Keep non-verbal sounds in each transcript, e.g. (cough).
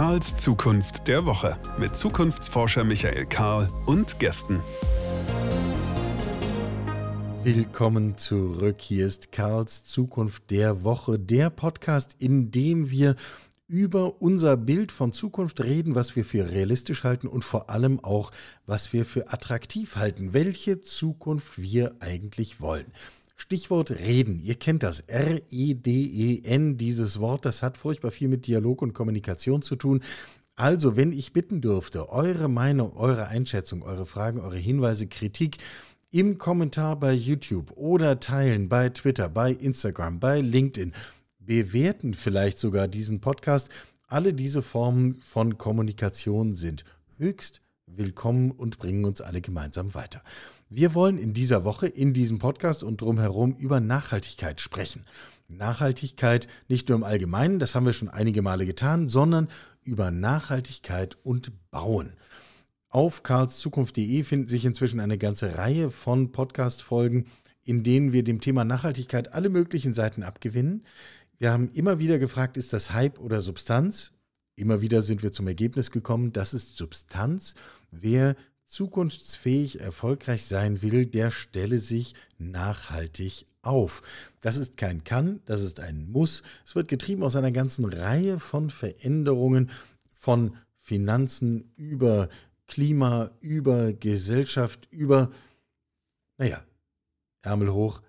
Karls Zukunft der Woche mit Zukunftsforscher Michael Karl und Gästen. Willkommen zurück. Hier ist Karls Zukunft der Woche, der Podcast, in dem wir über unser Bild von Zukunft reden, was wir für realistisch halten und vor allem auch, was wir für attraktiv halten, welche Zukunft wir eigentlich wollen. Stichwort Reden. Ihr kennt das. R-E-D-E-N, dieses Wort, das hat furchtbar viel mit Dialog und Kommunikation zu tun. Also, wenn ich bitten dürfte, eure Meinung, eure Einschätzung, eure Fragen, eure Hinweise, Kritik im Kommentar bei YouTube oder teilen bei Twitter, bei Instagram, bei LinkedIn, bewerten vielleicht sogar diesen Podcast. Alle diese Formen von Kommunikation sind höchst willkommen und bringen uns alle gemeinsam weiter. Wir wollen in dieser Woche in diesem Podcast und drumherum über Nachhaltigkeit sprechen. Nachhaltigkeit nicht nur im Allgemeinen, das haben wir schon einige Male getan, sondern über Nachhaltigkeit und Bauen. Auf karlszukunft.de finden sich inzwischen eine ganze Reihe von Podcast-Folgen, in denen wir dem Thema Nachhaltigkeit alle möglichen Seiten abgewinnen. Wir haben immer wieder gefragt, ist das Hype oder Substanz? Immer wieder sind wir zum Ergebnis gekommen, das ist Substanz. Wer zukunftsfähig erfolgreich sein will, der stelle sich nachhaltig auf. Das ist kein Kann, das ist ein Muss. Es wird getrieben aus einer ganzen Reihe von Veränderungen von Finanzen über Klima, über Gesellschaft, über, naja, Ärmel hoch,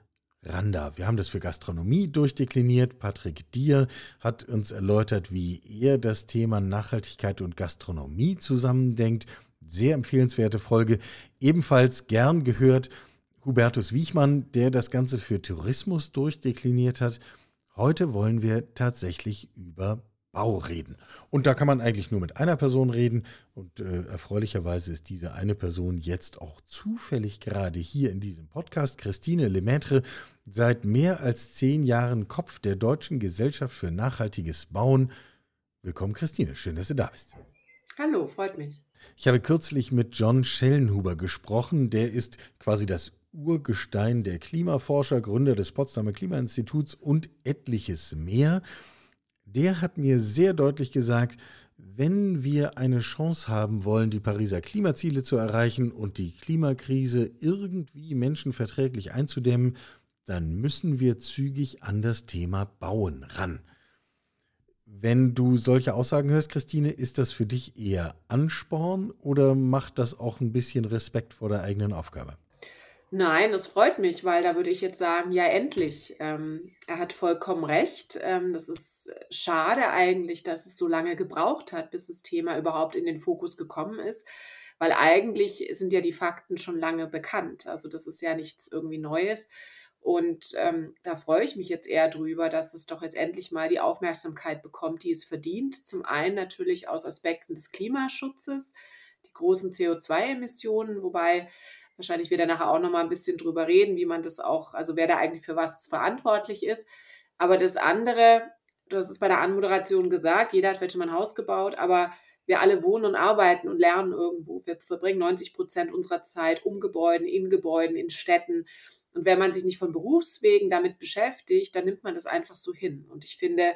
Randa. Wir haben das für Gastronomie durchdekliniert. Patrick Dier hat uns erläutert, wie er das Thema Nachhaltigkeit und Gastronomie zusammendenkt. Sehr empfehlenswerte Folge. Ebenfalls gern gehört Hubertus Wiechmann, der das Ganze für Tourismus durchdekliniert hat. Heute wollen wir tatsächlich über Bau reden. Und da kann man eigentlich nur mit einer Person reden. Und äh, erfreulicherweise ist diese eine Person jetzt auch zufällig gerade hier in diesem Podcast. Christine Lemaitre, seit mehr als zehn Jahren Kopf der Deutschen Gesellschaft für nachhaltiges Bauen. Willkommen, Christine. Schön, dass du da bist. Hallo, freut mich. Ich habe kürzlich mit John Schellenhuber gesprochen. Der ist quasi das Urgestein der Klimaforscher, Gründer des Potsdamer Klimainstituts und etliches mehr. Der hat mir sehr deutlich gesagt, wenn wir eine Chance haben wollen, die Pariser Klimaziele zu erreichen und die Klimakrise irgendwie menschenverträglich einzudämmen, dann müssen wir zügig an das Thema Bauen ran. Wenn du solche Aussagen hörst, Christine, ist das für dich eher Ansporn oder macht das auch ein bisschen Respekt vor der eigenen Aufgabe? Nein, es freut mich, weil da würde ich jetzt sagen, ja, endlich. Ähm, er hat vollkommen recht. Ähm, das ist schade eigentlich, dass es so lange gebraucht hat, bis das Thema überhaupt in den Fokus gekommen ist, weil eigentlich sind ja die Fakten schon lange bekannt. Also das ist ja nichts irgendwie Neues. Und ähm, da freue ich mich jetzt eher drüber, dass es doch jetzt endlich mal die Aufmerksamkeit bekommt, die es verdient. Zum einen natürlich aus Aspekten des Klimaschutzes, die großen CO2-Emissionen, wobei wahrscheinlich wir da nachher auch nochmal ein bisschen drüber reden, wie man das auch, also wer da eigentlich für was verantwortlich ist. Aber das andere, du hast es bei der Anmoderation gesagt, jeder hat vielleicht schon mal ein Haus gebaut, aber wir alle wohnen und arbeiten und lernen irgendwo. Wir verbringen 90 Prozent unserer Zeit um Gebäuden, in Gebäuden, in Städten. Und wenn man sich nicht von Berufswegen damit beschäftigt, dann nimmt man das einfach so hin. Und ich finde,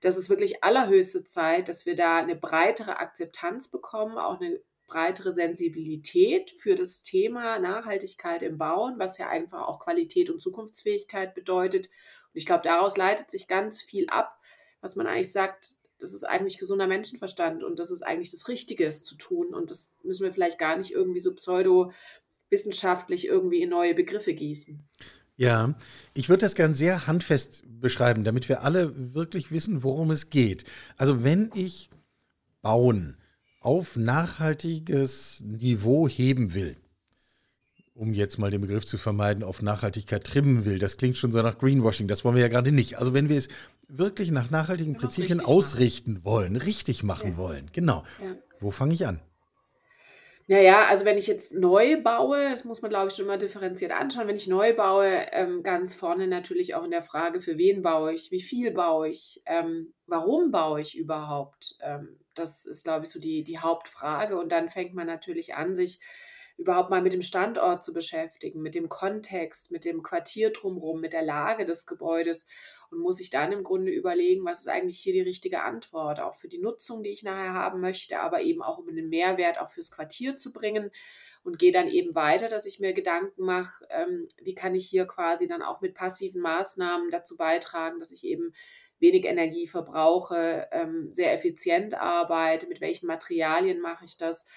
das ist wirklich allerhöchste Zeit, dass wir da eine breitere Akzeptanz bekommen, auch eine breitere Sensibilität für das Thema Nachhaltigkeit im Bauen, was ja einfach auch Qualität und Zukunftsfähigkeit bedeutet. Und ich glaube, daraus leitet sich ganz viel ab, was man eigentlich sagt, das ist eigentlich gesunder Menschenverstand und das ist eigentlich das Richtige, es zu tun. Und das müssen wir vielleicht gar nicht irgendwie so pseudo wissenschaftlich irgendwie in neue Begriffe gießen. Ja, ich würde das gern sehr handfest beschreiben, damit wir alle wirklich wissen, worum es geht. Also wenn ich bauen auf nachhaltiges Niveau heben will, um jetzt mal den Begriff zu vermeiden, auf Nachhaltigkeit trimmen will, das klingt schon so nach Greenwashing, das wollen wir ja gerade nicht. Also wenn wir es wirklich nach nachhaltigen Prinzipien ausrichten machen. wollen, richtig machen ja. wollen, genau. Ja. Wo fange ich an? Naja, also wenn ich jetzt neu baue, das muss man, glaube ich, schon mal differenziert anschauen. Wenn ich neu baue, ähm, ganz vorne natürlich auch in der Frage, für wen baue ich, wie viel baue ich, ähm, warum baue ich überhaupt. Ähm, das ist, glaube ich, so die, die Hauptfrage. Und dann fängt man natürlich an, sich überhaupt mal mit dem Standort zu beschäftigen, mit dem Kontext, mit dem Quartier drumherum, mit der Lage des Gebäudes und muss sich dann im Grunde überlegen, was ist eigentlich hier die richtige Antwort, auch für die Nutzung, die ich nachher haben möchte, aber eben auch um einen Mehrwert auch fürs Quartier zu bringen. Und gehe dann eben weiter, dass ich mir Gedanken mache, ähm, wie kann ich hier quasi dann auch mit passiven Maßnahmen dazu beitragen, dass ich eben wenig Energie verbrauche, ähm, sehr effizient arbeite, mit welchen Materialien mache ich das,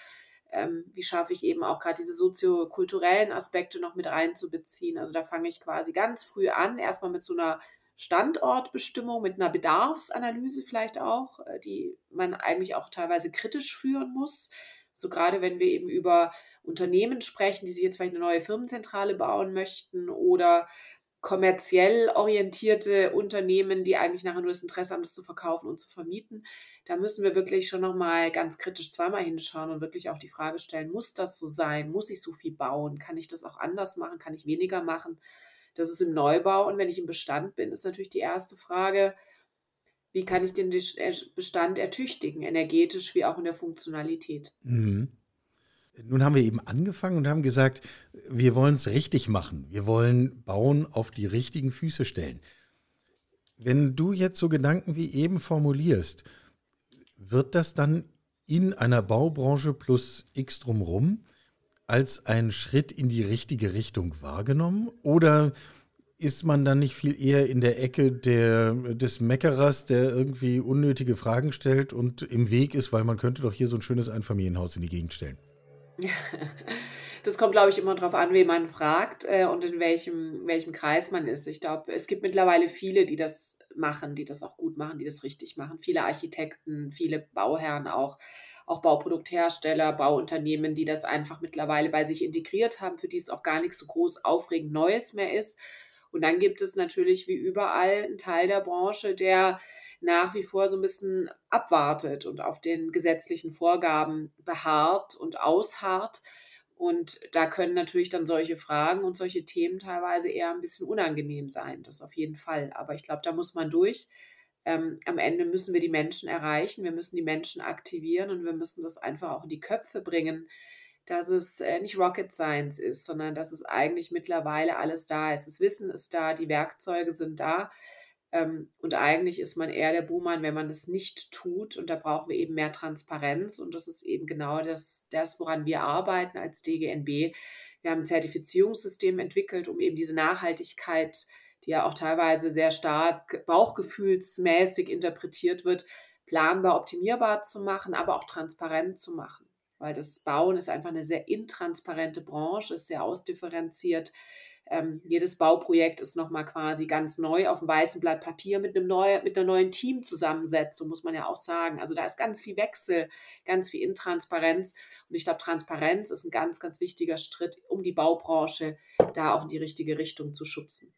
ähm, wie schaffe ich eben auch gerade diese soziokulturellen Aspekte noch mit reinzubeziehen. Also da fange ich quasi ganz früh an, erstmal mit so einer Standortbestimmung, mit einer Bedarfsanalyse vielleicht auch, äh, die man eigentlich auch teilweise kritisch führen muss. So gerade wenn wir eben über Unternehmen sprechen, die sich jetzt vielleicht eine neue Firmenzentrale bauen möchten oder kommerziell orientierte Unternehmen, die eigentlich nachher nur das Interesse haben, das zu verkaufen und zu vermieten. Da müssen wir wirklich schon nochmal ganz kritisch zweimal hinschauen und wirklich auch die Frage stellen, muss das so sein? Muss ich so viel bauen? Kann ich das auch anders machen? Kann ich weniger machen? Das ist im Neubau. Und wenn ich im Bestand bin, ist natürlich die erste Frage, wie kann ich den Bestand ertüchtigen, energetisch wie auch in der Funktionalität? Mhm. Nun haben wir eben angefangen und haben gesagt, wir wollen es richtig machen. Wir wollen Bauen auf die richtigen Füße stellen. Wenn du jetzt so Gedanken wie eben formulierst, wird das dann in einer Baubranche plus X drumherum als ein Schritt in die richtige Richtung wahrgenommen? Oder ist man dann nicht viel eher in der Ecke der, des Meckerers, der irgendwie unnötige Fragen stellt und im Weg ist, weil man könnte doch hier so ein schönes Einfamilienhaus in die Gegend stellen? (laughs) Das kommt, glaube ich, immer darauf an, wen man fragt äh, und in welchem, welchem Kreis man ist. Ich glaube, es gibt mittlerweile viele, die das machen, die das auch gut machen, die das richtig machen. Viele Architekten, viele Bauherren auch, auch Bauprodukthersteller, Bauunternehmen, die das einfach mittlerweile bei sich integriert haben, für die es auch gar nichts so groß aufregend Neues mehr ist. Und dann gibt es natürlich wie überall einen Teil der Branche, der nach wie vor so ein bisschen abwartet und auf den gesetzlichen Vorgaben beharrt und ausharrt. Und da können natürlich dann solche Fragen und solche Themen teilweise eher ein bisschen unangenehm sein. Das auf jeden Fall. Aber ich glaube, da muss man durch. Ähm, am Ende müssen wir die Menschen erreichen, wir müssen die Menschen aktivieren und wir müssen das einfach auch in die Köpfe bringen, dass es äh, nicht Rocket Science ist, sondern dass es eigentlich mittlerweile alles da ist. Das Wissen ist da, die Werkzeuge sind da. Ähm, und eigentlich ist man eher der Buhmann, wenn man es nicht tut. Und da brauchen wir eben mehr Transparenz. Und das ist eben genau das, das woran wir arbeiten als DGNB. Wir haben ein Zertifizierungssystem entwickelt, um eben diese Nachhaltigkeit, die ja auch teilweise sehr stark bauchgefühlsmäßig interpretiert wird, planbar, optimierbar zu machen, aber auch transparent zu machen. Weil das Bauen ist einfach eine sehr intransparente Branche, ist sehr ausdifferenziert ähm, jedes Bauprojekt ist nochmal quasi ganz neu auf dem weißen Blatt Papier mit, einem neu, mit einer neuen Teamzusammensetzung, muss man ja auch sagen. Also da ist ganz viel Wechsel, ganz viel Intransparenz. Und ich glaube, Transparenz ist ein ganz, ganz wichtiger Schritt, um die Baubranche da auch in die richtige Richtung zu schubsen.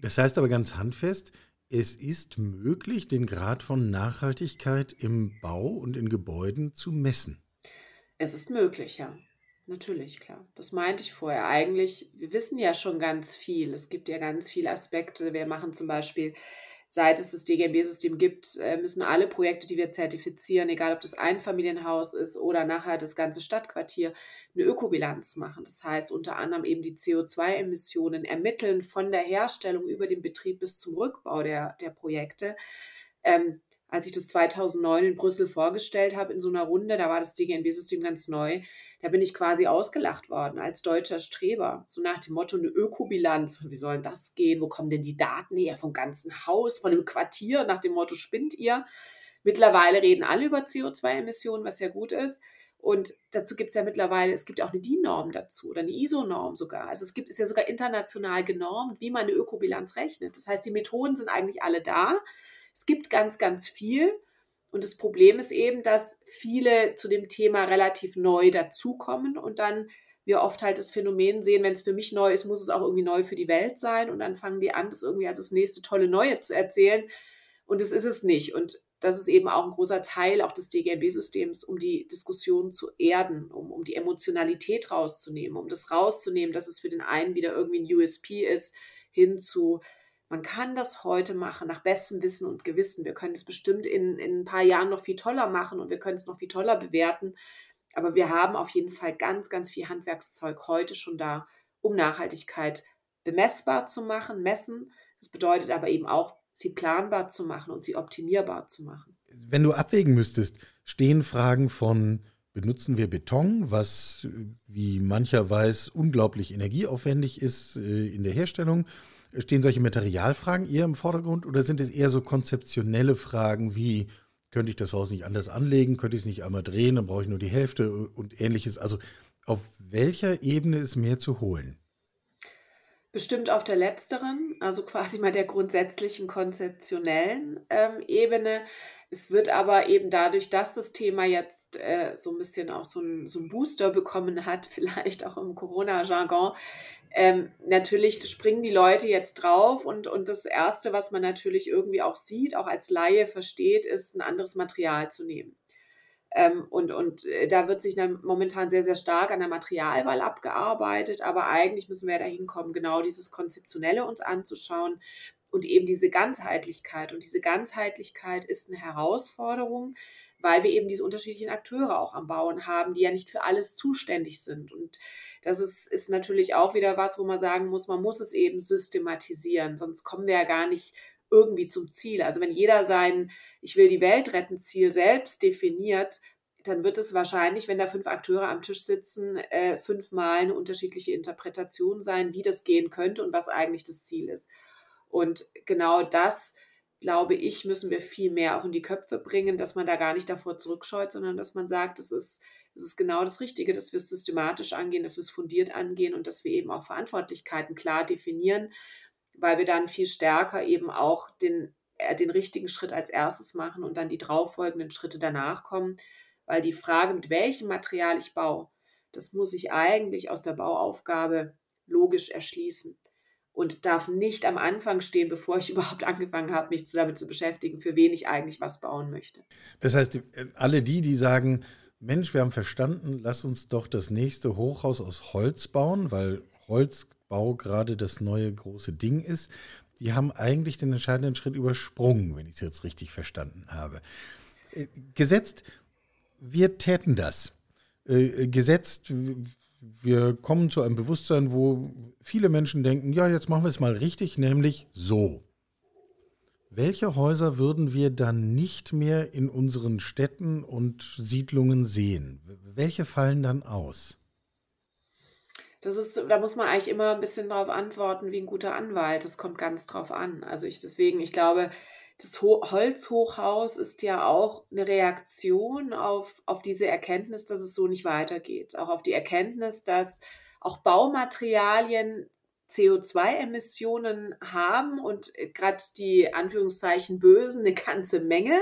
Das heißt aber ganz handfest, es ist möglich, den Grad von Nachhaltigkeit im Bau und in Gebäuden zu messen. Es ist möglich, ja. Natürlich, klar. Das meinte ich vorher. Eigentlich, wir wissen ja schon ganz viel. Es gibt ja ganz viele Aspekte. Wir machen zum Beispiel, seit es das DGNB-System gibt, äh, müssen alle Projekte, die wir zertifizieren, egal ob das Einfamilienhaus ist oder nachher das ganze Stadtquartier, eine Ökobilanz machen. Das heißt unter anderem eben die CO2-Emissionen ermitteln von der Herstellung über den Betrieb bis zum Rückbau der, der Projekte. Ähm, als ich das 2009 in Brüssel vorgestellt habe in so einer Runde, da war das DGNB-System ganz neu, da bin ich quasi ausgelacht worden als deutscher Streber. So nach dem Motto, eine Ökobilanz, wie soll das gehen? Wo kommen denn die Daten her? Vom ganzen Haus, von dem Quartier, nach dem Motto, spinnt ihr? Mittlerweile reden alle über CO2-Emissionen, was ja gut ist. Und dazu gibt es ja mittlerweile, es gibt ja auch eine DIN-Norm dazu oder eine ISO-Norm sogar. Also es gibt, ist ja sogar international genormt, wie man eine Ökobilanz rechnet. Das heißt, die Methoden sind eigentlich alle da. Es gibt ganz, ganz viel. Und das Problem ist eben, dass viele zu dem Thema relativ neu dazukommen und dann wir oft halt das Phänomen sehen, wenn es für mich neu ist, muss es auch irgendwie neu für die Welt sein. Und dann fangen die an, das irgendwie als das nächste tolle Neue zu erzählen. Und das ist es nicht. Und das ist eben auch ein großer Teil auch des DGNB-Systems, um die Diskussion zu erden, um, um die Emotionalität rauszunehmen, um das rauszunehmen, dass es für den einen wieder irgendwie ein USP ist, hin zu, man kann das heute machen, nach bestem Wissen und Gewissen. Wir können es bestimmt in, in ein paar Jahren noch viel toller machen und wir können es noch viel toller bewerten. aber wir haben auf jeden Fall ganz, ganz viel Handwerkszeug heute schon da, um Nachhaltigkeit bemessbar zu machen, messen. Das bedeutet aber eben auch, sie planbar zu machen und sie optimierbar zu machen. Wenn du abwägen müsstest, stehen Fragen von benutzen wir Beton, was wie mancher weiß unglaublich energieaufwendig ist äh, in der Herstellung. Stehen solche Materialfragen eher im Vordergrund oder sind es eher so konzeptionelle Fragen wie könnte ich das Haus nicht anders anlegen, könnte ich es nicht einmal drehen, dann brauche ich nur die Hälfte und ähnliches. Also auf welcher Ebene ist mehr zu holen? Bestimmt auf der letzteren, also quasi mal der grundsätzlichen konzeptionellen ähm, Ebene. Es wird aber eben dadurch, dass das Thema jetzt äh, so ein bisschen auch so ein, so Booster bekommen hat, (laughs) vielleicht auch im Corona-Jargon, ähm, natürlich springen die Leute jetzt drauf und, und das Erste, was man natürlich irgendwie auch sieht, auch als Laie versteht, ist, ein anderes Material zu nehmen. Ähm, und, und äh, da wird sich dann momentan sehr, sehr stark an der Materialwahl abgearbeitet, aber eigentlich müssen wir ja dahin kommen, genau dieses Konzeptionelle uns anzuschauen und eben diese Ganzheitlichkeit. Und diese Ganzheitlichkeit ist eine Herausforderung, weil wir eben diese unterschiedlichen Akteure auch am Bauen haben, die ja nicht für alles zuständig sind. Und das ist, ist natürlich auch wieder was, wo man sagen muss, man muss es eben systematisieren, sonst kommen wir ja gar nicht irgendwie zum Ziel. Also wenn jeder sein Ich will die Welt retten Ziel selbst definiert, dann wird es wahrscheinlich, wenn da fünf Akteure am Tisch sitzen, äh, fünfmal eine unterschiedliche Interpretation sein, wie das gehen könnte und was eigentlich das Ziel ist. Und genau das, glaube ich, müssen wir viel mehr auch in die Köpfe bringen, dass man da gar nicht davor zurückscheut, sondern dass man sagt, es ist, es ist genau das Richtige, dass wir es systematisch angehen, dass wir es fundiert angehen und dass wir eben auch Verantwortlichkeiten klar definieren weil wir dann viel stärker eben auch den, äh, den richtigen Schritt als erstes machen und dann die darauffolgenden Schritte danach kommen, weil die Frage, mit welchem Material ich baue, das muss ich eigentlich aus der Bauaufgabe logisch erschließen und darf nicht am Anfang stehen, bevor ich (laughs) überhaupt angefangen habe, mich damit zu beschäftigen, für wen ich eigentlich was bauen möchte. Das heißt, alle die, die sagen, Mensch, wir haben verstanden, lass uns doch das nächste Hochhaus aus Holz bauen, weil Holz Bau gerade das neue große Ding ist, die haben eigentlich den entscheidenden Schritt übersprungen, wenn ich es jetzt richtig verstanden habe. Äh, gesetzt, wir täten das. Äh, gesetzt, wir kommen zu einem Bewusstsein, wo viele Menschen denken, ja, jetzt machen wir es mal richtig, nämlich so. Welche Häuser würden wir dann nicht mehr in unseren Städten und Siedlungen sehen? Welche fallen dann aus? Das ist, da muss man eigentlich immer ein bisschen drauf antworten wie ein guter Anwalt. Das kommt ganz drauf an. Also ich deswegen, ich glaube, das Ho Holzhochhaus ist ja auch eine Reaktion auf, auf diese Erkenntnis, dass es so nicht weitergeht. Auch auf die Erkenntnis, dass auch Baumaterialien CO2-Emissionen haben und gerade die Anführungszeichen Bösen eine ganze Menge,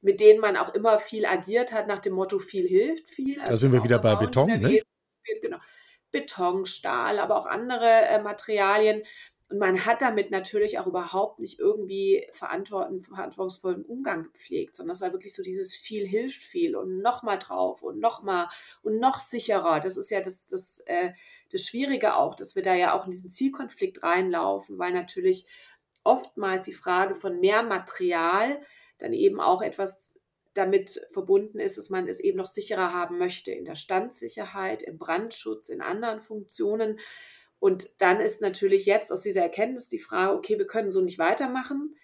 mit denen man auch immer viel agiert hat, nach dem Motto viel hilft viel. Also da sind wir wieder bei Beton, ne? Genau. Beton, Stahl, aber auch andere äh, Materialien. Und man hat damit natürlich auch überhaupt nicht irgendwie verantwortungsvollen Umgang gepflegt, sondern es war wirklich so dieses viel hilft viel und nochmal drauf und nochmal und noch sicherer. Das ist ja das, das, äh, das Schwierige auch, dass wir da ja auch in diesen Zielkonflikt reinlaufen, weil natürlich oftmals die Frage von mehr Material dann eben auch etwas damit verbunden ist, dass man es eben noch sicherer haben möchte in der Standsicherheit, im Brandschutz, in anderen Funktionen. Und dann ist natürlich jetzt aus dieser Erkenntnis die Frage, okay, wir können so nicht weitermachen.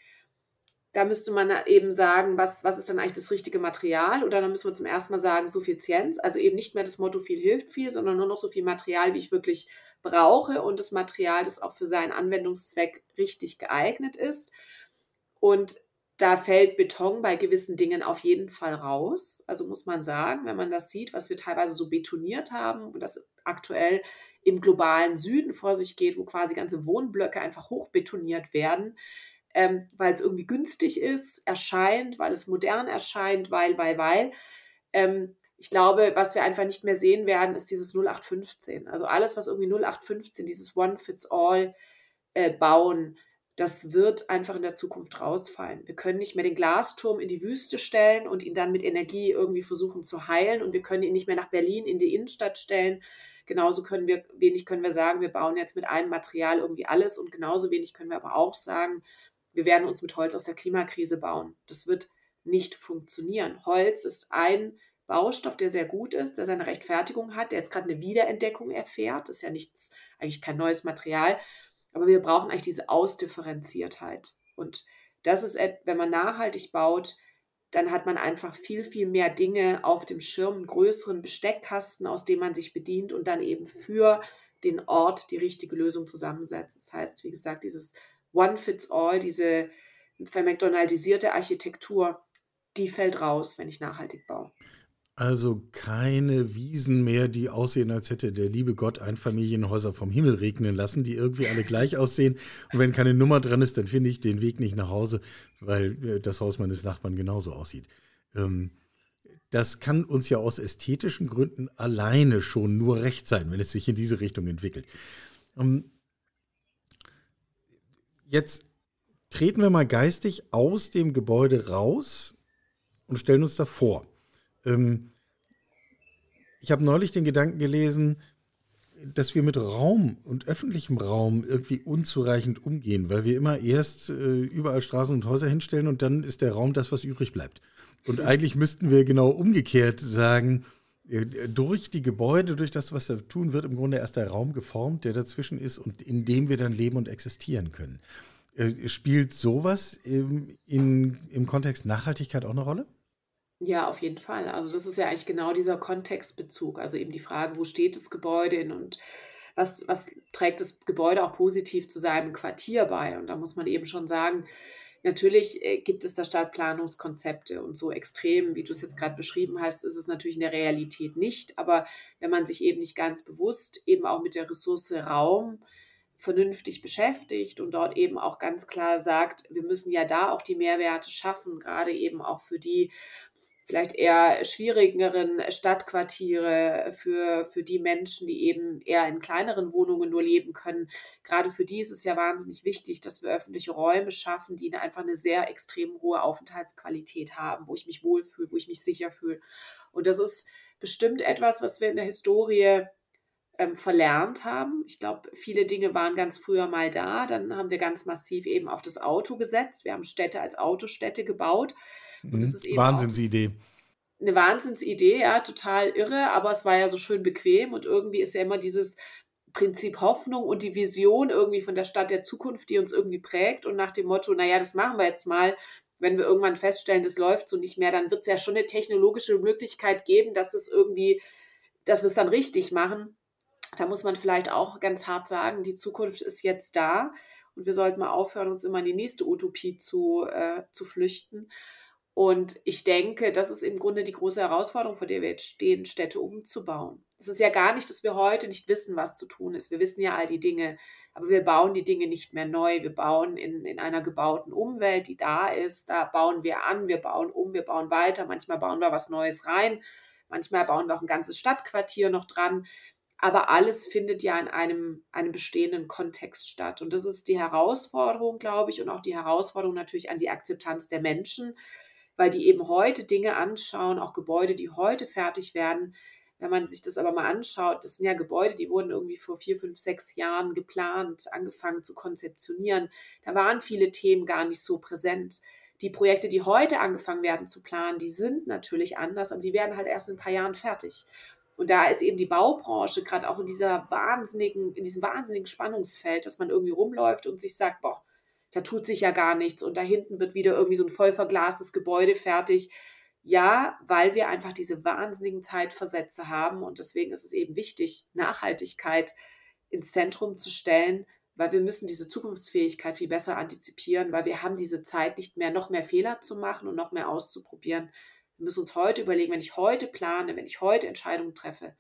Da müsste man eben sagen, was, was ist dann eigentlich das richtige Material? Oder dann müssen wir zum ersten Mal sagen, Suffizienz. Also eben nicht mehr das Motto viel hilft viel, sondern nur noch so viel Material, wie ich wirklich brauche und das Material, das auch für seinen Anwendungszweck richtig geeignet ist. Und da fällt Beton bei gewissen Dingen auf jeden Fall raus. Also muss man sagen, wenn man das sieht, was wir teilweise so betoniert haben und das aktuell im globalen Süden vor sich geht, wo quasi ganze Wohnblöcke einfach hochbetoniert werden, ähm, weil es irgendwie günstig ist, erscheint, weil es modern erscheint, weil, weil, weil. Ähm, ich glaube, was wir einfach nicht mehr sehen werden, ist dieses 0815. Also alles, was irgendwie 0815, dieses One-Fits-All äh, bauen, das wird einfach in der Zukunft rausfallen. Wir können nicht mehr den Glasturm in die Wüste stellen und ihn dann mit Energie irgendwie versuchen zu heilen und wir können ihn nicht mehr nach Berlin in die Innenstadt stellen. Genauso können wir, wenig können wir sagen, wir bauen jetzt mit einem Material irgendwie alles und genauso wenig können wir aber auch sagen, wir werden uns mit Holz aus der Klimakrise bauen. Das wird nicht funktionieren. Holz ist ein Baustoff, der sehr gut ist, der seine Rechtfertigung hat, der jetzt gerade eine Wiederentdeckung erfährt. Das ist ja nichts, eigentlich kein neues Material. Aber wir brauchen eigentlich diese Ausdifferenziertheit. Und das ist, wenn man nachhaltig baut, dann hat man einfach viel, viel mehr Dinge auf dem Schirm, einen größeren Besteckkasten, aus dem man sich bedient und dann eben für den Ort die richtige Lösung zusammensetzt. Das heißt, wie gesagt, dieses One Fits All, diese vermcdonaldisierte Architektur, die fällt raus, wenn ich nachhaltig baue. Also keine Wiesen mehr, die aussehen, als hätte der liebe Gott Einfamilienhäuser vom Himmel regnen lassen, die irgendwie alle gleich aussehen. Und wenn keine Nummer dran ist, dann finde ich den Weg nicht nach Hause, weil äh, das Haus meines Nachbarn genauso aussieht. Ähm, das kann uns ja aus ästhetischen Gründen alleine schon nur recht sein, wenn es sich in diese Richtung entwickelt. Ähm, jetzt treten wir mal geistig aus dem Gebäude raus und stellen uns davor. Ähm, ich habe neulich den Gedanken gelesen, dass wir mit Raum und öffentlichem Raum irgendwie unzureichend umgehen, weil wir immer erst äh, überall Straßen und Häuser hinstellen und dann ist der Raum das, was übrig bleibt. Und (laughs) eigentlich müssten wir genau umgekehrt sagen, durch die Gebäude, durch das, was wir tun, wird im Grunde erst der Raum geformt, der dazwischen ist und in dem wir dann leben und existieren können. Äh, spielt sowas im, in, im Kontext Nachhaltigkeit auch eine Rolle? Ja, auf jeden Fall. Also das ist ja eigentlich genau dieser Kontextbezug. Also eben die Frage, wo steht das Gebäude und was, was trägt das Gebäude auch positiv zu seinem Quartier bei? Und da muss man eben schon sagen, natürlich äh, gibt es da Stadtplanungskonzepte und so extrem, wie du es jetzt gerade beschrieben hast, ist es natürlich in der Realität nicht. Aber wenn man sich eben nicht ganz bewusst eben auch mit der Ressource Raum vernünftig beschäftigt und dort eben auch ganz klar sagt, wir müssen ja da auch die Mehrwerte schaffen, gerade eben auch für die vielleicht eher schwierigeren Stadtquartiere, für, für die Menschen, die eben eher in kleineren Wohnungen nur leben können. Gerade für die ist es ja wahnsinnig wichtig, dass wir öffentliche Räume schaffen, die einfach eine sehr extrem hohe Aufenthaltsqualität haben, wo ich mich wohlfühle, wo ich mich sicher fühle. Und das ist bestimmt etwas, was wir in der Historie ähm, verlernt haben. Ich glaube, viele Dinge waren ganz früher mal da. Dann haben wir ganz massiv eben auf das Auto gesetzt. Wir haben Städte als Autostädte gebaut. Und das mhm. ist eben Wahnsinnsidee. Eine Wahnsinnsidee, ja, total irre, aber es war ja so schön bequem und irgendwie ist ja immer dieses Prinzip Hoffnung und die Vision irgendwie von der Stadt der Zukunft, die uns irgendwie prägt und nach dem Motto, naja, das machen wir jetzt mal, wenn wir irgendwann feststellen, das läuft so nicht mehr, dann wird es ja schon eine technologische Möglichkeit geben, dass es irgendwie, dass wir es dann richtig machen. Da muss man vielleicht auch ganz hart sagen, die Zukunft ist jetzt da und wir sollten mal aufhören, uns immer in die nächste Utopie zu, äh, zu flüchten. Und ich denke, das ist im Grunde die große Herausforderung, vor der wir jetzt stehen, Städte umzubauen. Es ist ja gar nicht, dass wir heute nicht wissen, was zu tun ist. Wir wissen ja all die Dinge, aber wir bauen die Dinge nicht mehr neu. Wir bauen in, in einer gebauten Umwelt, die da ist. Da bauen wir an, wir bauen um, wir bauen weiter. Manchmal bauen wir was Neues rein. Manchmal bauen wir auch ein ganzes Stadtquartier noch dran. Aber alles findet ja in einem, einem bestehenden Kontext statt. Und das ist die Herausforderung, glaube ich, und auch die Herausforderung natürlich an die Akzeptanz der Menschen, weil die eben heute Dinge anschauen, auch Gebäude, die heute fertig werden. Wenn man sich das aber mal anschaut, das sind ja Gebäude, die wurden irgendwie vor vier, fünf, sechs Jahren geplant, angefangen zu konzeptionieren. Da waren viele Themen gar nicht so präsent. Die Projekte, die heute angefangen werden zu planen, die sind natürlich anders, aber die werden halt erst in ein paar Jahren fertig. Und da ist eben die Baubranche gerade auch in dieser wahnsinnigen, in diesem wahnsinnigen Spannungsfeld, dass man irgendwie rumläuft und sich sagt, boah, da tut sich ja gar nichts und da hinten wird wieder irgendwie so ein voll verglastes Gebäude fertig. Ja, weil wir einfach diese wahnsinnigen Zeitversätze haben und deswegen ist es eben wichtig, Nachhaltigkeit ins Zentrum zu stellen, weil wir müssen diese Zukunftsfähigkeit viel besser antizipieren, weil wir haben diese Zeit nicht mehr, noch mehr Fehler zu machen und noch mehr auszuprobieren. Wir müssen uns heute überlegen, wenn ich heute plane, wenn ich heute Entscheidungen treffe,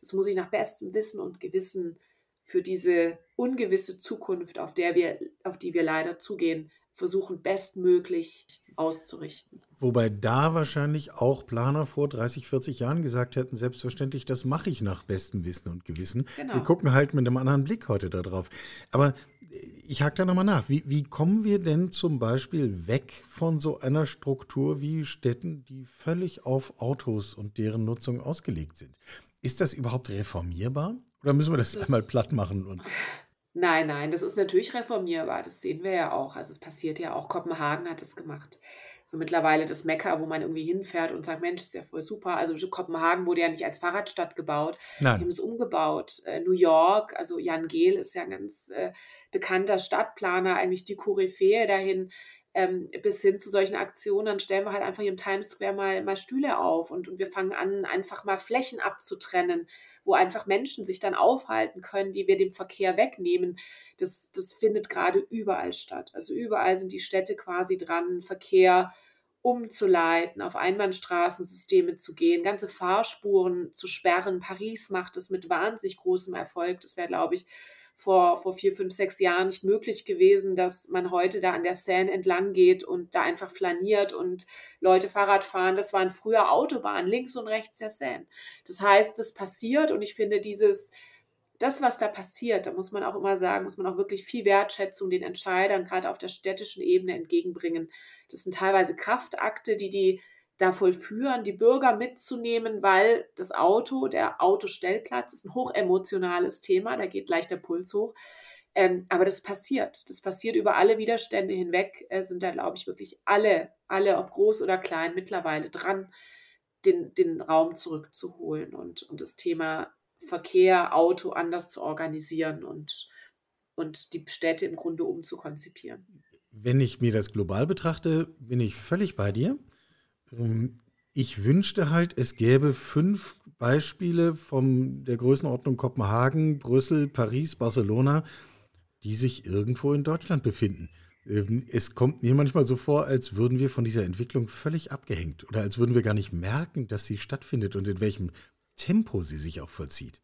das muss ich nach bestem Wissen und Gewissen für diese ungewisse Zukunft, auf, der wir, auf die wir leider zugehen, versuchen bestmöglich auszurichten. Wobei da wahrscheinlich auch Planer vor 30, 40 Jahren gesagt hätten, selbstverständlich, das mache ich nach bestem Wissen und Gewissen. Genau. Wir gucken halt mit einem anderen Blick heute darauf. Aber ich hake da nochmal nach. Wie, wie kommen wir denn zum Beispiel weg von so einer Struktur wie Städten, die völlig auf Autos und deren Nutzung ausgelegt sind? Ist das überhaupt reformierbar? Oder müssen wir das, das einmal platt machen? Und nein, nein, das ist natürlich reformierbar. Das sehen wir ja auch. Also es passiert ja auch. Kopenhagen hat es gemacht. so mittlerweile das Mekka, wo man irgendwie hinfährt und sagt, Mensch, ist ja voll super. Also Kopenhagen wurde ja nicht als Fahrradstadt gebaut, Nein. die haben es umgebaut. Äh, New York, also Jan Gehl ist ja ein ganz äh, bekannter Stadtplaner, eigentlich die Koryphäe dahin ähm, bis hin zu solchen Aktionen, dann stellen wir halt einfach hier im Times Square mal, mal Stühle auf und, und wir fangen an, einfach mal Flächen abzutrennen, wo einfach Menschen sich dann aufhalten können, die wir dem Verkehr wegnehmen. Das, das findet gerade überall statt. Also überall sind die Städte quasi dran, Verkehr umzuleiten, auf Einbahnstraßensysteme zu gehen, ganze Fahrspuren zu sperren. Paris macht es mit wahnsinnig großem Erfolg. Das wäre, glaube ich, vor, vor vier, fünf, sechs Jahren nicht möglich gewesen, dass man heute da an der Seine entlang geht und da einfach flaniert und Leute Fahrrad fahren. Das waren früher Autobahnen links und rechts der Seine. Das heißt, das passiert und ich finde dieses, das, was da passiert, da muss man auch immer sagen, muss man auch wirklich viel Wertschätzung den Entscheidern gerade auf der städtischen Ebene entgegenbringen. Das sind teilweise Kraftakte, die die da vollführen, die Bürger mitzunehmen, weil das Auto, der Autostellplatz ist ein hochemotionales Thema, da geht gleich der Puls hoch. Ähm, aber das passiert. Das passiert über alle Widerstände hinweg, äh, sind da, glaube ich, wirklich alle, alle, ob groß oder klein, mittlerweile dran, den, den Raum zurückzuholen und, und das Thema Verkehr, Auto anders zu organisieren und, und die Städte im Grunde umzukonzipieren. Wenn ich mir das global betrachte, bin ich völlig bei dir. Ähm, ich wünschte halt, es gäbe fünf Beispiele von der Größenordnung Kopenhagen, Brüssel, Paris, Barcelona, die sich irgendwo in Deutschland befinden. Ähm, es kommt mir manchmal so vor, als würden wir von dieser Entwicklung völlig abgehängt oder als würden wir gar nicht merken, dass sie stattfindet und in welchem Tempo sie sich auch vollzieht.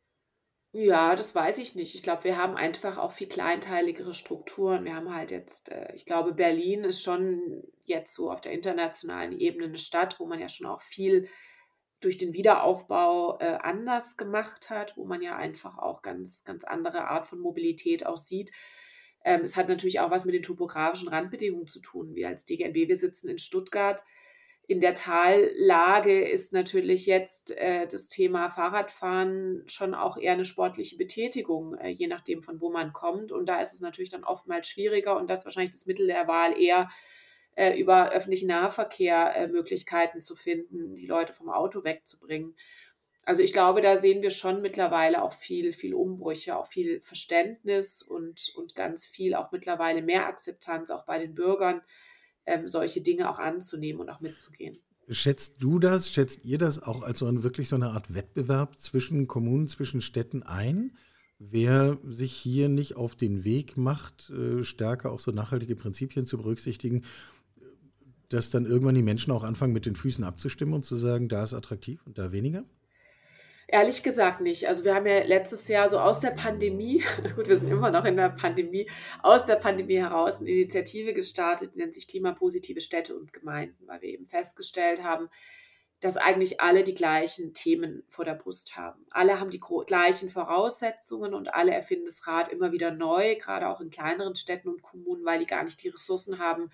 Ja, das weiß ich nicht. Ich glaube, wir haben einfach auch viel kleinteiligere Strukturen. Wir haben halt jetzt, äh, ich glaube, Berlin ist schon jetzt so auf der internationalen Ebene eine Stadt, wo man ja schon auch viel durch den Wiederaufbau äh, anders gemacht hat, wo man ja einfach auch ganz, ganz andere Art von Mobilität auch sieht. Ähm, es hat natürlich auch was mit den topografischen Randbedingungen zu tun. Wir als DGNB, wir sitzen in Stuttgart in der Tallage ist natürlich jetzt äh, das Thema Fahrradfahren schon auch eher eine sportliche Betätigung, äh, je nachdem, von wo man kommt. Und da ist es natürlich dann oftmals schwieriger und das wahrscheinlich das Mittel der Wahl eher äh, über öffentlichen Nahverkehr äh, Möglichkeiten zu finden, die Leute vom Auto wegzubringen. Also ich glaube, da sehen wir schon mittlerweile auch viel, viel Umbrüche, auch viel Verständnis und, und ganz viel auch mittlerweile mehr Akzeptanz auch bei den Bürgern ähm, solche Dinge auch anzunehmen und auch mitzugehen. Schätzt du das, schätzt ihr das auch als so ein, wirklich so eine Art Wettbewerb zwischen Kommunen, zwischen Städten ein? Wer sich hier nicht auf den Weg macht, äh, stärker auch so nachhaltige Prinzipien zu berücksichtigen, dass dann irgendwann die Menschen auch anfangen, mit den Füßen abzustimmen und zu sagen, da ist attraktiv und da weniger? Ehrlich gesagt nicht. Also wir haben ja letztes Jahr so aus der Pandemie, (laughs) gut, wir sind immer noch in der Pandemie, aus der Pandemie heraus eine Initiative gestartet, die nennt sich Klimapositive Städte und Gemeinden, weil wir eben festgestellt haben, dass eigentlich alle die gleichen Themen vor der Brust haben. Alle haben die gleichen Voraussetzungen und alle erfinden das Rad immer wieder neu, gerade auch in kleineren Städten und Kommunen, weil die gar nicht die Ressourcen haben,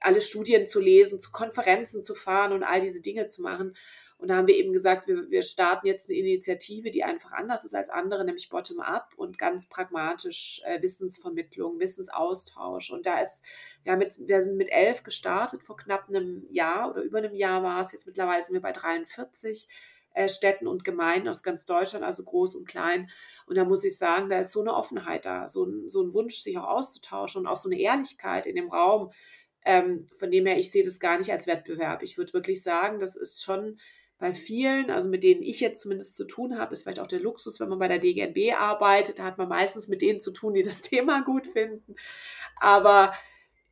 alle Studien zu lesen, zu Konferenzen zu fahren und all diese Dinge zu machen. Und da haben wir eben gesagt, wir, wir starten jetzt eine Initiative, die einfach anders ist als andere, nämlich bottom-up und ganz pragmatisch äh, Wissensvermittlung, Wissensaustausch. Und da ist, wir, haben jetzt, wir sind mit elf gestartet, vor knapp einem Jahr oder über einem Jahr war es. Jetzt mittlerweile sind wir bei 43 äh, Städten und Gemeinden aus ganz Deutschland, also groß und klein. Und da muss ich sagen, da ist so eine Offenheit da, so ein, so ein Wunsch, sich auch auszutauschen und auch so eine Ehrlichkeit in dem Raum. Ähm, von dem her, ich sehe das gar nicht als Wettbewerb. Ich würde wirklich sagen, das ist schon bei vielen, also mit denen ich jetzt zumindest zu tun habe, ist vielleicht auch der Luxus, wenn man bei der DGNB arbeitet, da hat man meistens mit denen zu tun, die das (laughs) Thema gut finden. Aber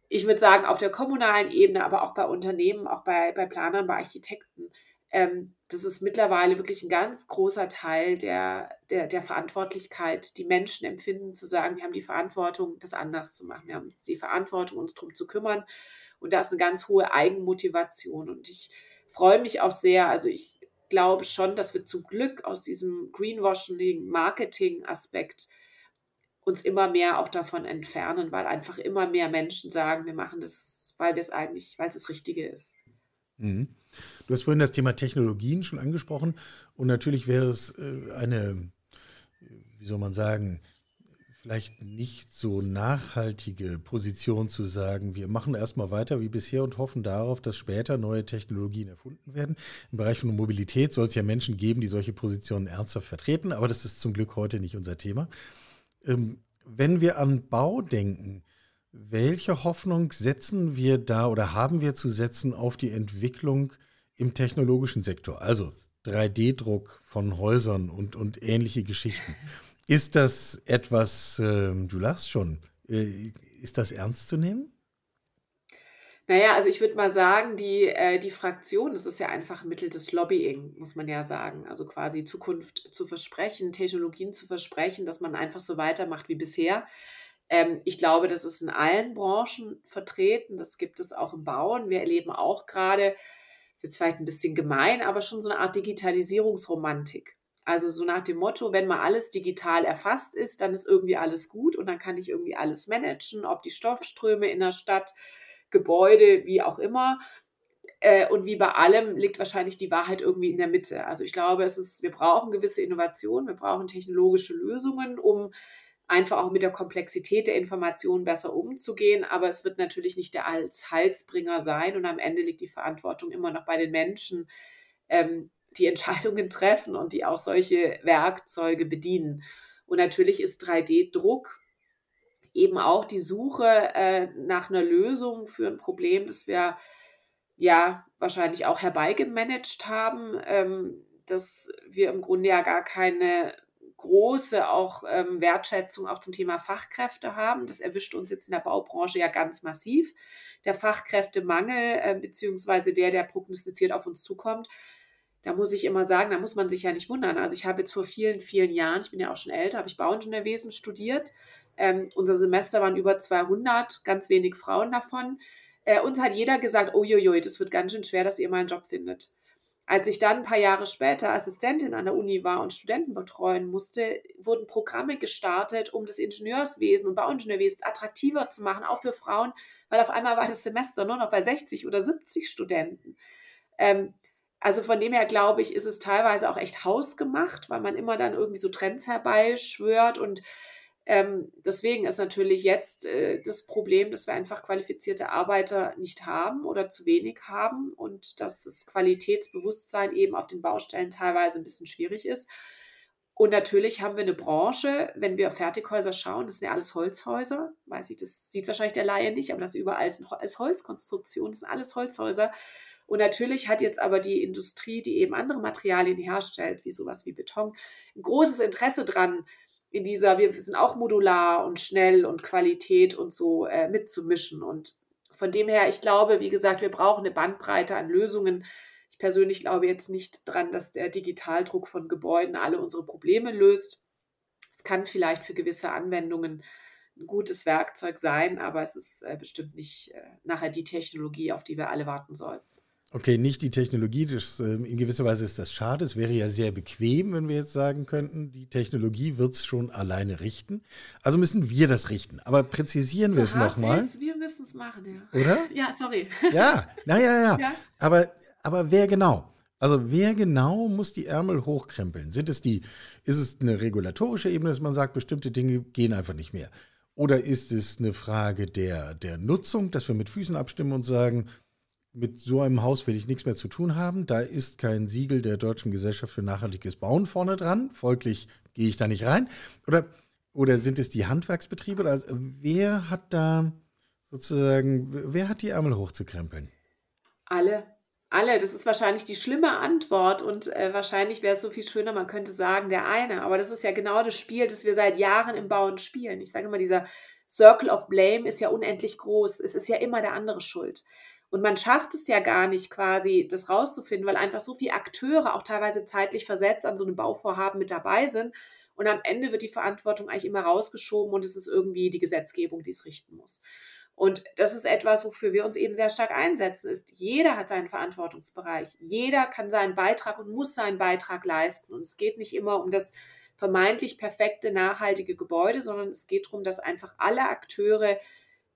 ich würde sagen, auf der kommunalen Ebene, aber auch bei Unternehmen, auch bei, bei Planern, bei Architekten, ähm, das ist mittlerweile wirklich ein ganz großer Teil der, der, der Verantwortlichkeit, die Menschen empfinden, zu sagen, wir haben die Verantwortung, das anders zu machen. Wir haben die Verantwortung, uns darum zu kümmern. Und da ist eine ganz hohe Eigenmotivation. Und ich freue mich auch sehr. Also ich glaube schon, dass wir zum Glück aus diesem Greenwashing-Marketing-Aspekt uns immer mehr auch davon entfernen, weil einfach immer mehr Menschen sagen, wir machen das, weil wir es eigentlich, weil es das Richtige ist. Mhm. Du hast vorhin das Thema Technologien schon angesprochen und natürlich wäre es äh, eine, wie soll man sagen, vielleicht nicht so nachhaltige Position zu sagen, wir machen erstmal weiter wie bisher und hoffen darauf, dass später neue Technologien erfunden werden. Im Bereich von Mobilität soll es ja Menschen geben, die solche Positionen ernsthaft vertreten, aber das ist zum Glück heute nicht unser Thema. Ähm, wenn wir an Bau denken, welche Hoffnung setzen wir da oder haben wir zu setzen auf die Entwicklung im technologischen Sektor? Also 3D-Druck von Häusern und, und ähnliche Geschichten. Ist das etwas, äh, du lachst schon, äh, ist das ernst zu nehmen? Naja, also ich würde mal sagen, die, äh, die Fraktion, das ist ja einfach ein Mittel des Lobbying, muss man ja sagen. Also quasi Zukunft zu versprechen, Technologien zu versprechen, dass man einfach so weitermacht wie bisher. Ähm, ich glaube, das ist in allen Branchen vertreten. Das gibt es auch im Bauen. Wir erleben auch gerade, ist jetzt vielleicht ein bisschen gemein, aber schon so eine Art Digitalisierungsromantik. Also so nach dem Motto, wenn mal alles digital erfasst ist, dann ist irgendwie alles gut und dann kann ich irgendwie alles managen, ob die Stoffströme in der Stadt, Gebäude, wie auch immer. Äh, und wie bei allem liegt wahrscheinlich die Wahrheit irgendwie in der Mitte. Also ich glaube, es ist, wir brauchen gewisse Innovationen, wir brauchen technologische Lösungen, um einfach auch mit der Komplexität der Informationen besser umzugehen. Aber es wird natürlich nicht der als Halsbringer sein und am Ende liegt die Verantwortung immer noch bei den Menschen, ähm, die Entscheidungen treffen und die auch solche Werkzeuge bedienen. Und natürlich ist 3D-Druck eben auch die Suche äh, nach einer Lösung für ein Problem, das wir ja wahrscheinlich auch herbeigemanagt haben, ähm, dass wir im Grunde ja gar keine große auch ähm, Wertschätzung auch zum Thema Fachkräfte haben. Das erwischt uns jetzt in der Baubranche ja ganz massiv. Der Fachkräftemangel, äh, beziehungsweise der, der prognostiziert auf uns zukommt, da muss ich immer sagen, da muss man sich ja nicht wundern. Also ich habe jetzt vor vielen, vielen Jahren, ich bin ja auch schon älter, habe ich Bauingenieurwesen studiert. Ähm, unser Semester waren über 200, ganz wenig Frauen davon. Äh, uns hat jeder gesagt, uiuiui, das wird ganz schön schwer, dass ihr mal einen Job findet. Als ich dann ein paar Jahre später Assistentin an der Uni war und Studenten betreuen musste, wurden Programme gestartet, um das Ingenieurswesen und Bauingenieurwesen attraktiver zu machen, auch für Frauen, weil auf einmal war das Semester nur noch bei 60 oder 70 Studenten. Ähm, also von dem her glaube ich, ist es teilweise auch echt hausgemacht, weil man immer dann irgendwie so Trends herbeischwört und ähm, deswegen ist natürlich jetzt äh, das Problem, dass wir einfach qualifizierte Arbeiter nicht haben oder zu wenig haben und dass das Qualitätsbewusstsein eben auf den Baustellen teilweise ein bisschen schwierig ist. Und natürlich haben wir eine Branche, wenn wir auf Fertighäuser schauen, das sind ja alles Holzhäuser, weiß ich, das sieht wahrscheinlich der Laie nicht, aber das überall ist als Holzkonstruktion, das sind alles Holzhäuser. Und natürlich hat jetzt aber die Industrie, die eben andere Materialien herstellt, wie sowas wie Beton, ein großes Interesse dran, in dieser, wir sind auch modular und schnell und Qualität und so äh, mitzumischen. Und von dem her, ich glaube, wie gesagt, wir brauchen eine Bandbreite an Lösungen. Ich persönlich glaube jetzt nicht dran, dass der Digitaldruck von Gebäuden alle unsere Probleme löst. Es kann vielleicht für gewisse Anwendungen ein gutes Werkzeug sein, aber es ist äh, bestimmt nicht äh, nachher die Technologie, auf die wir alle warten sollten. Okay, nicht die Technologie, das, ähm, in gewisser Weise ist das schade. Es wäre ja sehr bequem, wenn wir jetzt sagen könnten, die Technologie wird es schon alleine richten. Also müssen wir das richten. Aber präzisieren so wir es nochmal. Wir müssen es machen, ja. Oder? (laughs) Ja, sorry. Ja, naja, ja. ja. Aber, aber wer genau? Also wer genau muss die Ärmel hochkrempeln? Sind es die, ist es eine regulatorische Ebene, dass man sagt, bestimmte Dinge gehen einfach nicht mehr? Oder ist es eine Frage der, der Nutzung, dass wir mit Füßen abstimmen und sagen, mit so einem Haus will ich nichts mehr zu tun haben. Da ist kein Siegel der Deutschen Gesellschaft für nachhaltiges Bauen vorne dran. Folglich gehe ich da nicht rein. Oder, oder sind es die Handwerksbetriebe? Also, wer hat da sozusagen, wer hat die Ärmel hochzukrempeln? Alle. Alle. Das ist wahrscheinlich die schlimme Antwort und äh, wahrscheinlich wäre es so viel schöner, man könnte sagen, der eine. Aber das ist ja genau das Spiel, das wir seit Jahren im Bauen spielen. Ich sage immer, dieser Circle of Blame ist ja unendlich groß. Es ist ja immer der andere schuld. Und man schafft es ja gar nicht quasi, das rauszufinden, weil einfach so viele Akteure auch teilweise zeitlich versetzt an so einem Bauvorhaben mit dabei sind. Und am Ende wird die Verantwortung eigentlich immer rausgeschoben und es ist irgendwie die Gesetzgebung, die es richten muss. Und das ist etwas, wofür wir uns eben sehr stark einsetzen, ist, jeder hat seinen Verantwortungsbereich. Jeder kann seinen Beitrag und muss seinen Beitrag leisten. Und es geht nicht immer um das vermeintlich perfekte, nachhaltige Gebäude, sondern es geht darum, dass einfach alle Akteure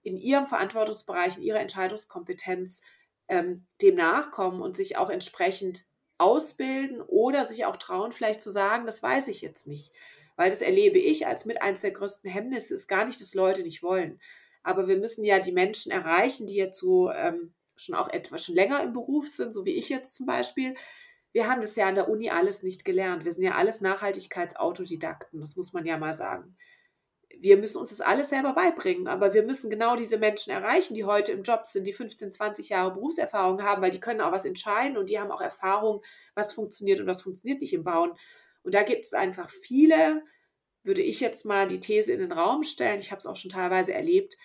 in ihrem Verantwortungsbereich, in ihrer Entscheidungskompetenz ähm, dem nachkommen und sich auch entsprechend ausbilden oder sich auch trauen, vielleicht zu sagen, das weiß ich jetzt nicht. Weil das erlebe ich als mit eines der größten Hemmnisse, ist gar nicht, dass Leute nicht wollen. Aber wir müssen ja die Menschen erreichen, die jetzt so ähm, schon auch etwas schon länger im Beruf sind, so wie ich jetzt zum Beispiel. Wir haben das ja an der Uni alles nicht gelernt. Wir sind ja alles Nachhaltigkeitsautodidakten, das muss man ja mal sagen. Wir müssen uns das alles selber beibringen, aber wir müssen genau diese Menschen erreichen, die heute im Job sind, die 15, 20 Jahre Berufserfahrung haben, weil die können auch was entscheiden und die haben auch Erfahrung, was funktioniert und was funktioniert nicht im Bauen. Und da gibt es einfach viele, würde ich jetzt mal die These in den Raum stellen, ich habe es auch schon teilweise erlebt,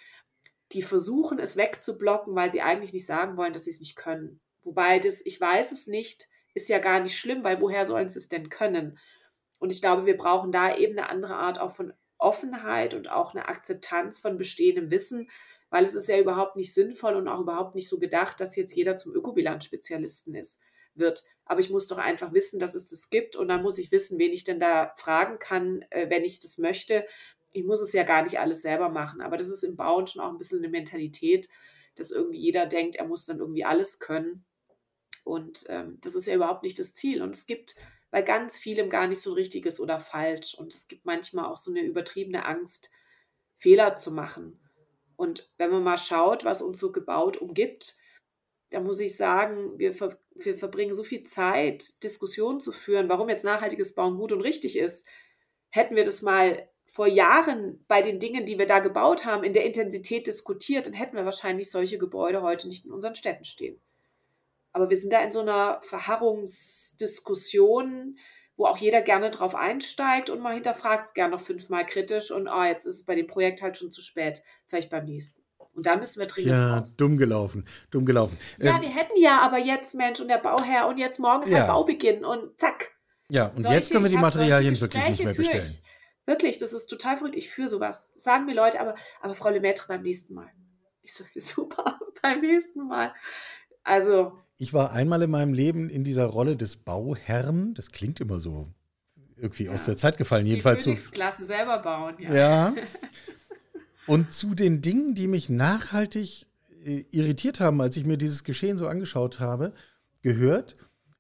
die versuchen es wegzublocken, weil sie eigentlich nicht sagen wollen, dass sie es nicht können. Wobei das, ich weiß es nicht, ist ja gar nicht schlimm, weil woher sollen sie es denn können? Und ich glaube, wir brauchen da eben eine andere Art auch von Offenheit und auch eine Akzeptanz von bestehendem Wissen, weil es ist ja überhaupt nicht sinnvoll und auch überhaupt nicht so gedacht, dass jetzt jeder zum Ökobilanzspezialisten ist, wird. Aber ich muss doch einfach wissen, dass es das gibt und dann muss ich wissen, wen ich denn da fragen kann, äh, wenn ich das möchte ich muss es ja gar nicht alles selber machen, aber das ist im Bauen schon auch ein bisschen eine Mentalität, dass irgendwie jeder denkt, er muss dann irgendwie alles können. Und ähm, das ist ja überhaupt nicht das Ziel. Und es gibt bei ganz vielem gar nicht so richtiges oder falsch. Und es gibt manchmal auch so eine übertriebene Angst, Fehler zu machen. Und wenn man mal schaut, was uns so gebaut umgibt, da muss ich sagen, wir, ver wir verbringen so viel Zeit, Diskussionen zu führen, warum jetzt nachhaltiges Bauen gut und richtig ist. Hätten wir das mal vor Jahren bei den Dingen, die wir da gebaut haben, in der Intensität diskutiert, dann hätten wir wahrscheinlich solche Gebäude heute nicht in unseren Städten stehen. Aber wir sind da in so einer Verharrungsdiskussion, wo auch jeder gerne drauf einsteigt und man hinterfragt es gerne noch fünfmal kritisch und oh, jetzt ist es bei dem Projekt halt schon zu spät, vielleicht beim nächsten. Und da müssen wir dringend ja, raus. dumm gelaufen, dumm gelaufen. Ja, ähm, wir hätten ja aber jetzt, Mensch, und der Bauherr und jetzt morgen ist ja. der Baubeginn und zack. Ja, und solche, jetzt können wir die Materialien wirklich nicht mehr bestellen. Ich. Wirklich, das ist total verrückt. Ich führe sowas. sagen mir Leute, aber, aber Frau Lemaitre beim nächsten Mal. Ich so, (laughs) super, beim nächsten Mal. Also. Ich war einmal in meinem Leben in dieser Rolle des Bauherrn. Das klingt immer so irgendwie ja, aus der Zeit gefallen. Die Jedenfalls so. Klasse selber bauen, ja. Ja. (laughs) Und zu den Dingen, die mich nachhaltig äh, irritiert haben, als ich mir dieses Geschehen so angeschaut habe, gehört,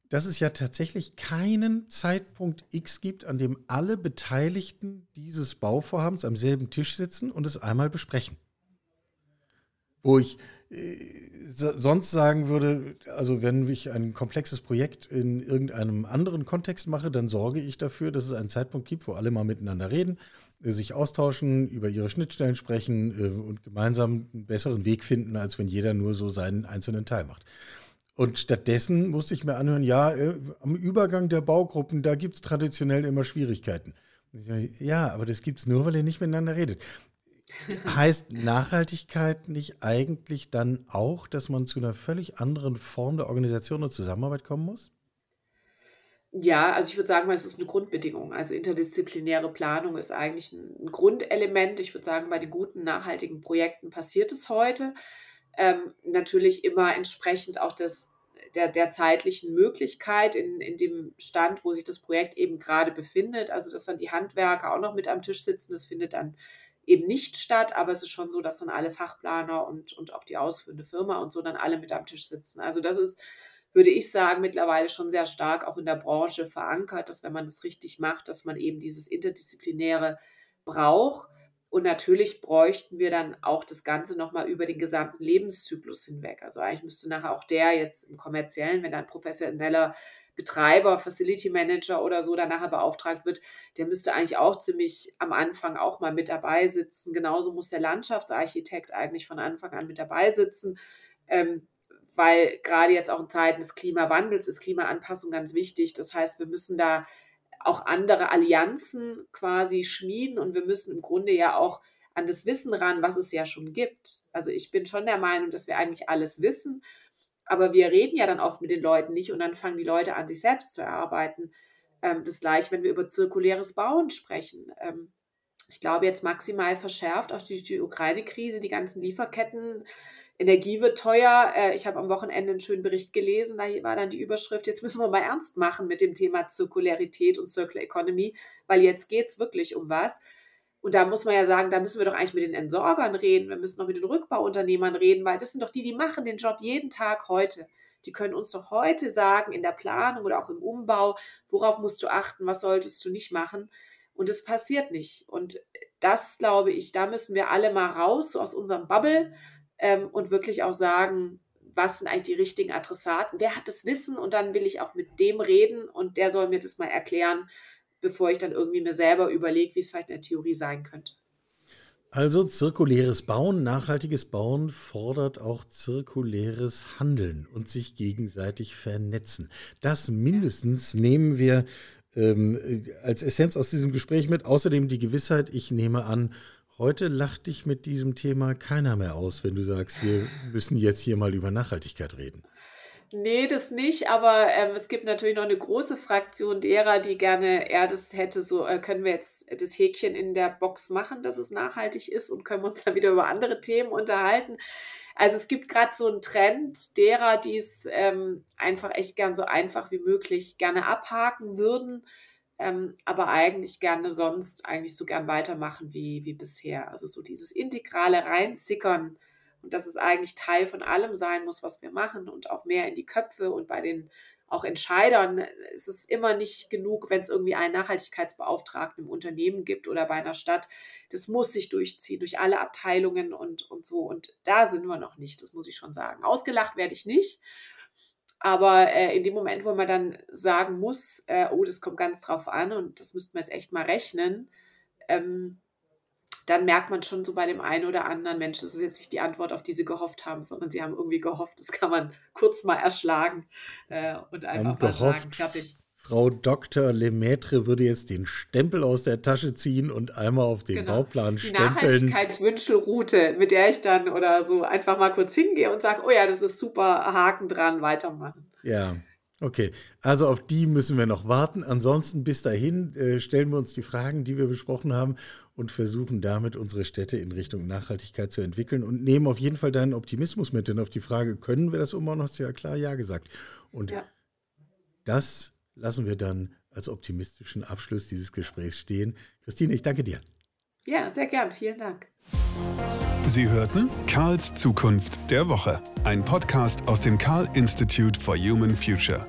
dass es ja tatsächlich keinen Zeitpunkt X gibt, an dem alle Beteiligten dieses Bauvorhabens am selben Tisch sitzen und es einmal besprechen. Wo ich sonst sagen würde, also wenn ich ein komplexes Projekt in irgendeinem anderen Kontext mache, dann sorge ich dafür, dass es einen Zeitpunkt gibt, wo alle mal miteinander reden, äh, sich austauschen, über ihre Schnittstellen sprechen äh, und gemeinsam einen besseren Weg finden, als wenn jeder nur so seinen einzelnen Teil macht. Und stattdessen musste ich mir anhören, ja, äh, am Übergang der Baugruppen, da gibt es traditionell immer Schwierigkeiten. Ja, aber das gibt es nur, weil ihr nicht miteinander redet. (laughs) heißt Nachhaltigkeit nicht eigentlich dann auch, dass man zu einer völlig anderen Form der Organisation und Zusammenarbeit kommen muss? Ja, also ich würde sagen, es ist eine Grundbedingung. Also interdisziplinäre Planung ist eigentlich ein Grundelement. Ich würde sagen, bei den guten nachhaltigen Projekten passiert es heute ähm, natürlich immer entsprechend auch des, der, der zeitlichen Möglichkeit in, in dem Stand, wo sich das Projekt eben gerade befindet. Also, dass dann die Handwerker auch noch mit am Tisch sitzen, das findet dann eben nicht statt, aber es ist schon so, dass dann alle Fachplaner und, und auch die ausführende Firma und so dann alle mit am Tisch sitzen. Also das ist, würde ich sagen, mittlerweile schon sehr stark auch in der Branche verankert, dass wenn man das richtig macht, dass man eben dieses Interdisziplinäre braucht. Und natürlich bräuchten wir dann auch das Ganze nochmal über den gesamten Lebenszyklus hinweg. Also eigentlich müsste nachher auch der jetzt im kommerziellen, wenn ein professioneller Betreiber, Facility Manager oder so dann nachher beauftragt wird, der müsste eigentlich auch ziemlich am Anfang auch mal mit dabei sitzen. Genauso muss der Landschaftsarchitekt eigentlich von Anfang an mit dabei sitzen. Ähm, weil gerade jetzt auch in Zeiten des Klimawandels ist Klimaanpassung ganz wichtig. Das heißt, wir müssen da auch andere Allianzen quasi schmieden und wir müssen im Grunde ja auch an das Wissen ran, was es ja schon gibt. Also ich bin schon der Meinung, dass wir eigentlich alles wissen, aber wir reden ja dann oft mit den Leuten nicht und dann fangen die Leute an, sich selbst zu erarbeiten. Ähm, das gleiche, wenn wir über zirkuläres Bauen sprechen. Ähm, ich glaube, jetzt maximal verschärft auch die, die Ukraine-Krise, die ganzen Lieferketten Energie wird teuer. Äh, ich habe am Wochenende einen schönen Bericht gelesen, da war dann die Überschrift, jetzt müssen wir mal ernst machen mit dem Thema Zirkularität und Circular Economy, weil jetzt geht es wirklich um was. Und da muss man ja sagen, da müssen wir doch eigentlich mit den Entsorgern reden, wir müssen noch mit den Rückbauunternehmern reden, weil das sind doch die, die machen den Job jeden Tag heute. Die können uns doch heute sagen, in der Planung oder auch im Umbau, worauf musst du achten, was solltest du nicht machen. Und es passiert nicht. Und das glaube ich, da müssen wir alle mal raus so aus unserem Bubble ähm, und wirklich auch sagen, was sind eigentlich die richtigen Adressaten? Wer hat das Wissen? Und dann will ich auch mit dem reden und der soll mir das mal erklären, bevor ich dann irgendwie mir selber überlege, wie es vielleicht in der Theorie sein könnte. Also zirkuläres Bauen, nachhaltiges Bauen fordert auch zirkuläres Handeln und sich gegenseitig vernetzen. Das mindestens nehmen wir ähm, als Essenz aus diesem Gespräch mit. Außerdem die Gewissheit, ich nehme an, heute lacht dich mit diesem Thema keiner mehr aus, wenn du sagst, wir müssen jetzt hier mal über Nachhaltigkeit reden. Nee, das nicht, aber ähm, es gibt natürlich noch eine große Fraktion derer, die gerne eher das hätte, so äh, können wir jetzt das Häkchen in der Box machen, dass es nachhaltig ist und können wir uns (laughs) dann wieder über andere Themen unterhalten. Also es gibt gerade so einen Trend derer, die es ähm, einfach echt gern so einfach wie möglich gerne abhaken würden, ähm, aber eigentlich gerne sonst eigentlich so gern weitermachen wie, wie bisher. Also so dieses integrale Reinsickern und dass es eigentlich Teil von allem sein muss, was wir machen und auch mehr in die Köpfe und bei den auch Entscheidern ist es immer nicht genug, wenn es irgendwie einen Nachhaltigkeitsbeauftragten im Unternehmen gibt oder bei einer Stadt. Das muss sich durchziehen durch alle Abteilungen und, und so. Und da sind wir noch nicht, das muss ich schon sagen. Ausgelacht werde ich nicht. Aber äh, in dem Moment, wo man dann sagen muss, äh, oh, das kommt ganz drauf an und das müssten wir jetzt echt mal rechnen, ähm, dann merkt man schon so bei dem einen oder anderen Mensch, das ist jetzt nicht die Antwort, auf die sie gehofft haben, sondern sie haben irgendwie gehofft, das kann man (laughs) kurz mal erschlagen äh, und einfach mal gehofft, sagen, fertig. Frau Dr. Lemaitre würde jetzt den Stempel aus der Tasche ziehen und einmal auf den genau. Bauplan stempeln. Die Nachhaltigkeitswünschelroute, mit der ich dann oder so einfach mal kurz hingehe und sage, oh ja, das ist super, Haken dran, weitermachen. Ja, Okay, also auf die müssen wir noch warten. Ansonsten bis dahin äh, stellen wir uns die Fragen, die wir besprochen haben und versuchen damit unsere Städte in Richtung Nachhaltigkeit zu entwickeln und nehmen auf jeden Fall deinen Optimismus mit, denn auf die Frage, können wir das umbauen, hast du ja klar Ja gesagt. Und ja. das lassen wir dann als optimistischen Abschluss dieses Gesprächs stehen. Christine, ich danke dir. Ja, sehr gern. Vielen Dank. Sie hörten Karls Zukunft der Woche, ein Podcast aus dem Karl Institute for Human Future.